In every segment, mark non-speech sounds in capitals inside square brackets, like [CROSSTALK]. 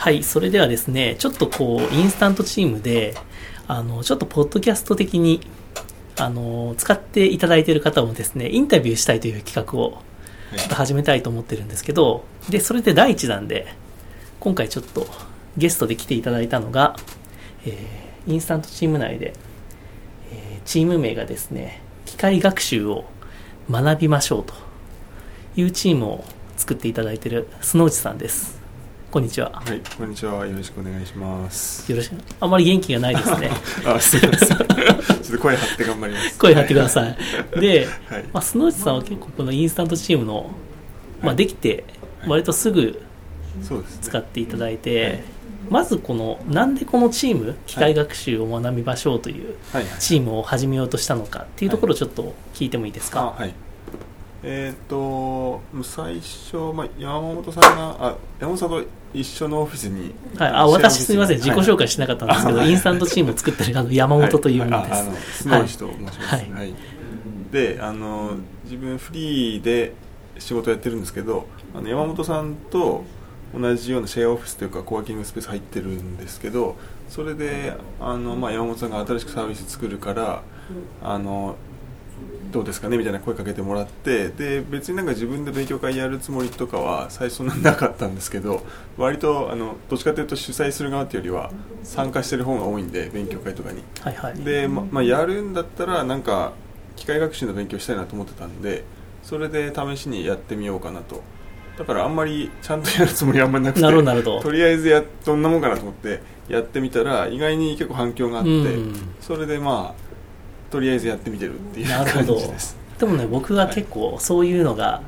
はい、それではですね、ちょっとこう、インスタントチームで、あの、ちょっとポッドキャスト的に、あの、使っていただいている方をですね、インタビューしたいという企画をちょっと始めたいと思ってるんですけど、で、それで第一弾で、今回ちょっとゲストで来ていただいたのが、えーインスタントチーム内で、えーチーム名がですね、機械学習を学びましょうというチームを作っていただいている須内さんです。こんにちは。はい、こんにちは。よろしくお願いします。よろしく。あまり元気がないですね。[LAUGHS] あ、すいません。ちょっと声張って頑張ります。声張ってください。で、はい。まあ、須内さんは結構このインスタントチームの、まあ、はいできて割とすぐそうですね。使っていただいて、はいまずこのなんでこのチーム機械学習を学びましょうという。チームを始めようとしたのかっていうところをちょっと聞いてもいいですか、あ、はい。えっ、と、最初、まあ、山本さんが、あ、山本さんと一緒のオフィスに。はい、あ私すみません。自己紹介介しなかったんですけど、インスタントチームを作ってるあの山本というものです、ああの、スノーシと申します。ははい。い。で、あの、自分フリーで仕事やってるんですけど、あの山本さんと同じようなシェアオフィスというかコワーキングスペース入ってるんですけど、それで、あの、まあ、山本さんが新しくサービス作るから、あの、どうですかね？みたいな声かけてもらってで別になんか自分で勉強会やるつもりとかは最初なかったんですけど割とあのどっちかというと主催する側っていうよりは参加してる方が多いんで勉強会とかに。はいはい。で、ままあ、やるんだったらなんか機械学習の勉強したいなと思ってたんでそれで試しにやってみようかなと。だからあんまりちゃんとやるつもりはあんまりなくて [LAUGHS] とりあえずやどんなもんかなと思ってやってみたら意外に結構反響があって、うん。それでまあとりあえずやってみてるっていう感じです。でもね僕は結構そういうのが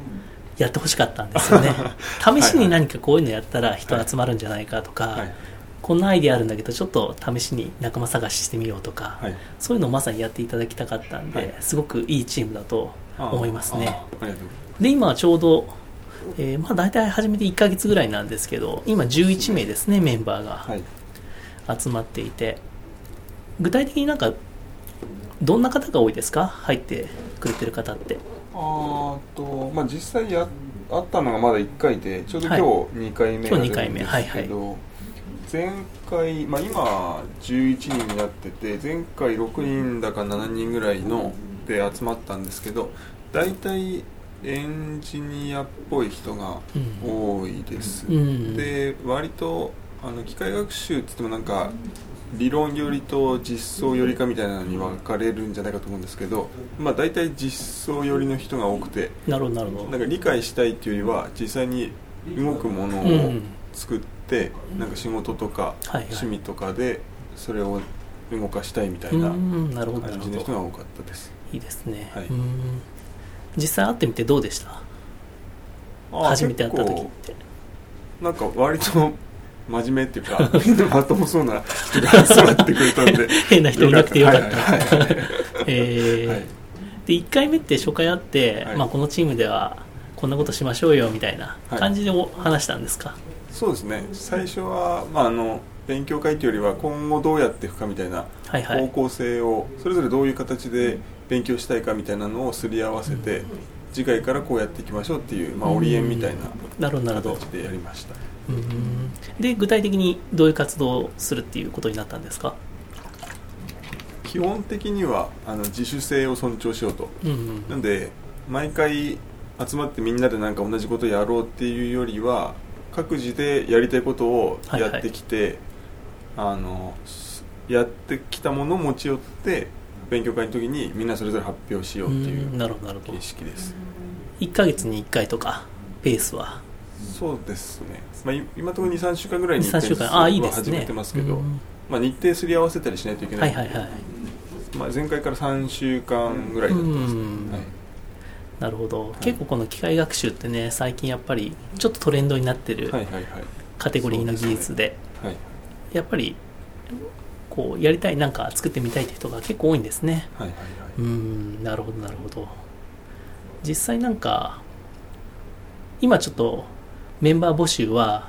やってほしかったんですよね。[LAUGHS] 試しに何かこういうのやったら人集まるんじゃないかとか、はい。こんなアイディアあるんだけどちょっと試しに仲間探ししてみようとか、はい。そういうのをまさにやっていただきたかったんで、はい。すごくいいチームだと思いますね。で今はちょうど、えーまあ、大体始めて1ヶ月ぐらいなんですけど今11名ですね。メンバーがはい。集まっていて具体的になんかどんな方が多いですか？入ってくれてる方って。あーと、まあ、実際やあったのがまだ1回でちょうど今日2回目今日二が出るんです回目はいけど、前回、まあ、今11人になってて前回6人だか7人ぐらいので集まったんですけど大体エンジニアっぽい人が多いです、うん。で割とあの機械学習って言ってもなんか理論よりと実装よりかみたいなのに分かれるんじゃないかと思うんですけど、まあ、大体実装寄りの人が多くてなるほどなるほど。なんか理解したいっていうよりは実際に動くものをうん。作って、なんか仕事とか趣味とかでそれを動かしたいみたういな感じの人が多かったです。いいですね、はい。うん。実際会ってみてどうでした？初めて会った時っ結て構なんか割と真面目っていうか [LAUGHS] まともそうな人が [LAUGHS] 集まってくれたんで。[LAUGHS] 変な人いなくてよかった。で1回目って初回会って、はい。まあ、このチームではこんなことしましょうよみたいな感じでお話したんですか、そうですね。最初は、まあ、あの勉強会というよりは今後どうやっていくかみたいな方向性をそれぞれどういう形で勉強したいかみたいなのをすり合わせて次回からこうやっていきましょうっていう、まあ、オリエンみたいな形でやりました。うんで具体的にどういう活動をするっていうことになったんですか？基本的にはあの自主性を尊重しようと。うんうんなんで毎回集まってみんなでなんか同じことやろうっていうよりは各自でやりたいことをやってきて、あのすやってきたものを持ち寄って勉強会の時にみんなそれぞれ発表しようっていう形式です。1ヶ月に1回とかペースは？そうですね、まあ、い今のところ23週間ぐらいに23週間。ああいいですね。は始めてますけど、うんまあ、日程すり合わせたりしないといけなので、はいいはいはい。まあ、前回から3週間ぐらいだったんですね、うんはい。なるほど、結構この機械学習ってね最近やっぱりちょっとトレンドになってるカテゴリーの技術で,、はい。やっぱりこうやりたいなんか作ってみたいって人が結構多いんですね。はいはいはうーんなるほどなるほど。実際なんか今ちょっとメンバー募集は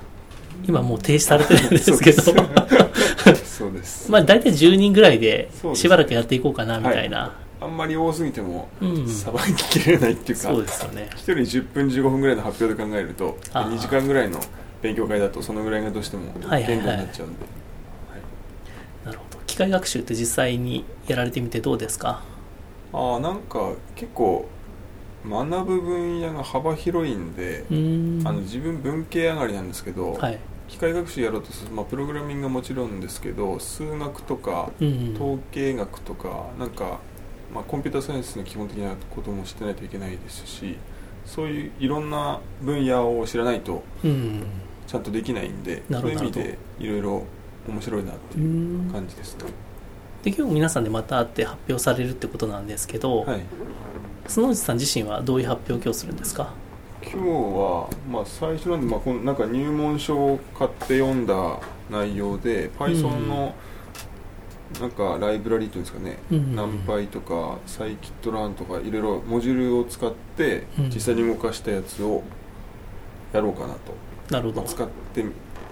今もう停止されてるんですけど。そうです。まあ大体10人ぐらいでしばらくやっていこうかなみたいな、あんまり多すぎてもうん。さばききれないっていうか、そうですよね。1人10分15分ぐらいの発表で考えるとあー2時間ぐらいの勉強会だとそのぐらいがどうしてもはいはいはい。限度になっちゃうんで、なるほど。機械学習って実際にやられてみてどうですか？ああなんか結構学ぶ分野が幅広いんで、あの自分文系上がりなんですけど、はい。機械学習やろうとすると、まあ、プログラミングはもちろんですけど数学とかうん統計学とかなんか、まあ、コンピューターサイエンスの基本的なことも知ってないといけないですしそういういろんな分野を知らないとうん。ちゃんとできないんでなるほどそういう意味でいろいろ面白いなってういうん。感じですね、で今日皆さんでまた会って発表されるってことなんですけど、はい、角内さん自身はどういう発表を今日するんですか？今日は、まあ、最初なんで、まあ、このなんか入門書を買って読んだ内容で Python のなんかライブラリーというんですかね、うん。NumPy とか Scikit-learn とかいろいろモジュールを使ってうん。実際に動かしたやつをやろうかなと、なるほど。まあ、使って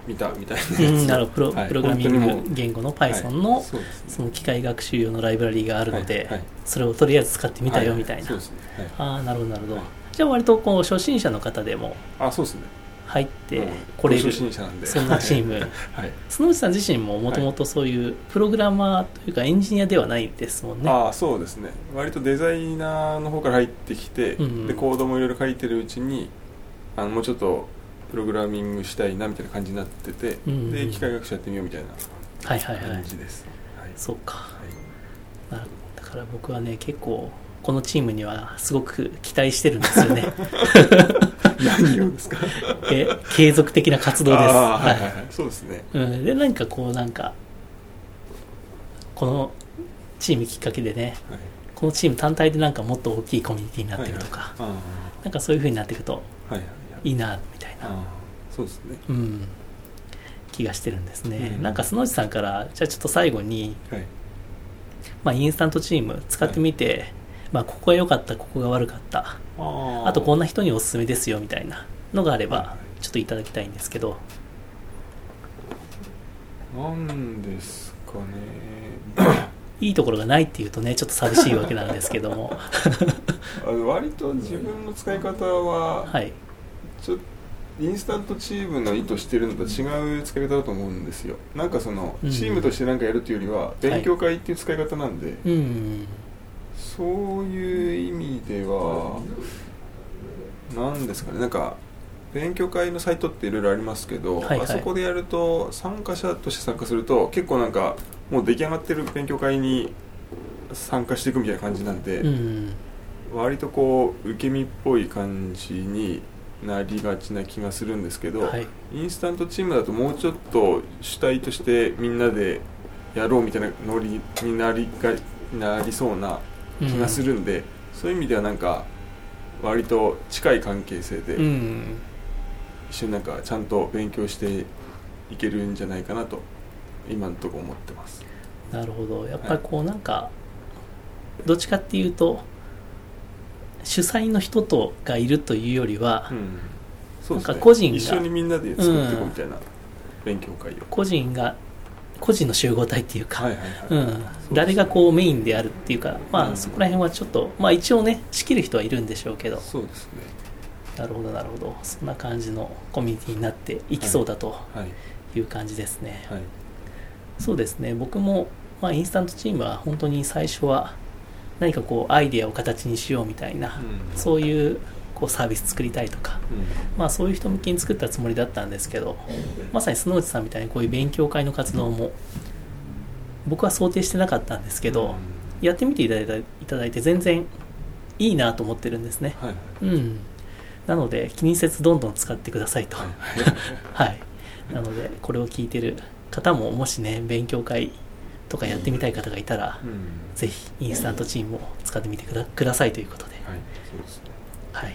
みたみたいなやつ。うんなるほど。プロ,、はい。プログラミング言語の Python の、はい。その機械学習用のライブラリーがあるので、それをとりあえず使ってみたよみたいな、そうですね、はい、ああなるほどなるほど、はい。じゃあ割とこう初心者の方でもあそうですね。入ってこれる初心者なんで。そんなチーム。はい。角内さん自身ももともとそういうプログラマーというかエンジニアではないですもんね。ああそうですね。割とデザイナーの方から入ってきて、でコードもいろいろ書いてるうちにあのもうちょっとプログラミングしたいなみたいな感じになってて、うんうんで機械学習やってみようみたいなはいはいはい。感じです、はい。そうか。はい。だから僕はね結構このチームにはすごく期待してるんですよね。[LAUGHS] 何をですか？[LAUGHS] え継続的な活動です。はいははい。はい。そうですね。いうん、でなんかこうなんかこのチームきっかけでねはい。このチーム単体でなんかもっと大きいコミュニティになってるとか、はいはい。なんかそういう風になっていくとはいはい。はいいいなみたいな、そうですね。うん、気がしてるんですね、うん。なんか角内さんからじゃあちょっと最後に、はい。まあ、インスタントチーム使ってみて、まあ、ここが良かったここが悪かった。ああとこんなな人におすすめですよみたいな。のがあればはいはい。ちょっといただきたいんですけど。なんですかね。[COUGHS] いいところがないっていうとねちょっと寂しいわけなんですけども。[LAUGHS] 割と自分の使い方ははいちょインスタントチームの意図してるのと違う使い方だと思うんですよ。なんかそのうん。チームとして何かやるというよりは勉強会っていう使い方なんで、うん。そういう意味では何ですかね。なんか勉強会のサイトっていろいろありますけど、はいはい。あそこでやると参加者として参加すると結構なんかもう出来上がってる勉強会に参加していくみたいな感じなんで、うん。割とこう受け身っぽい感じになりがちな気がするんですけど、はい。インスタントチームだともうちょっと主体としてみんなでやろうみたいなノリになりがなりそうな気がするんで、そういう意味ではなんか割と近い関係性でうん。一緒になんかちゃんと勉強していけるんじゃないかなと今のところ思ってます。なるほど。やっぱりこうなんかどっちかっていうと主催の人とがいるというよりは、うん。そうですね。なんか個人が一緒にみんなで作っていこうみたいな勉強会を。個人が個人の集合体っていうか、はいはいはい。うん、誰がこうメインであるっていうか、まあ、うん。そこら辺はちょっと、まあ、一応ね仕切る人はいるんでしょうけど。そうですね。なるほどなるほど。そんな感じのコミュニティになっていきそうだとはい。いう感じですね、はい。そうですね。僕も、まあ、インスタントチームは本当に最初は何かこうアイデアを形にしようみたいな、うんそういうこうサービス作りたいとか、うんまあ、そういう人向けに作ったつもりだったんですけどまさに角内さんみたいにこういう勉強会の活動も僕は想定してなかったんですけど、やってみていただいたいただいて全然いいなと思ってるんですね。はいうん。なので気にせずどんどん使ってくださいと。はい [LAUGHS] はい。なのでこれを聞いてる方ももしね勉強会とかやってみたい方がいたら、うんぜひインスタントチームを使ってみてくださいということで、はいそうですねはい。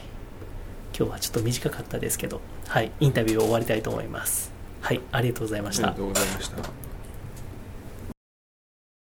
今日はちょっと短かったですけど、はい、インタビューを終わりたいと思います。はい、ありがとうございましたありが。とうございました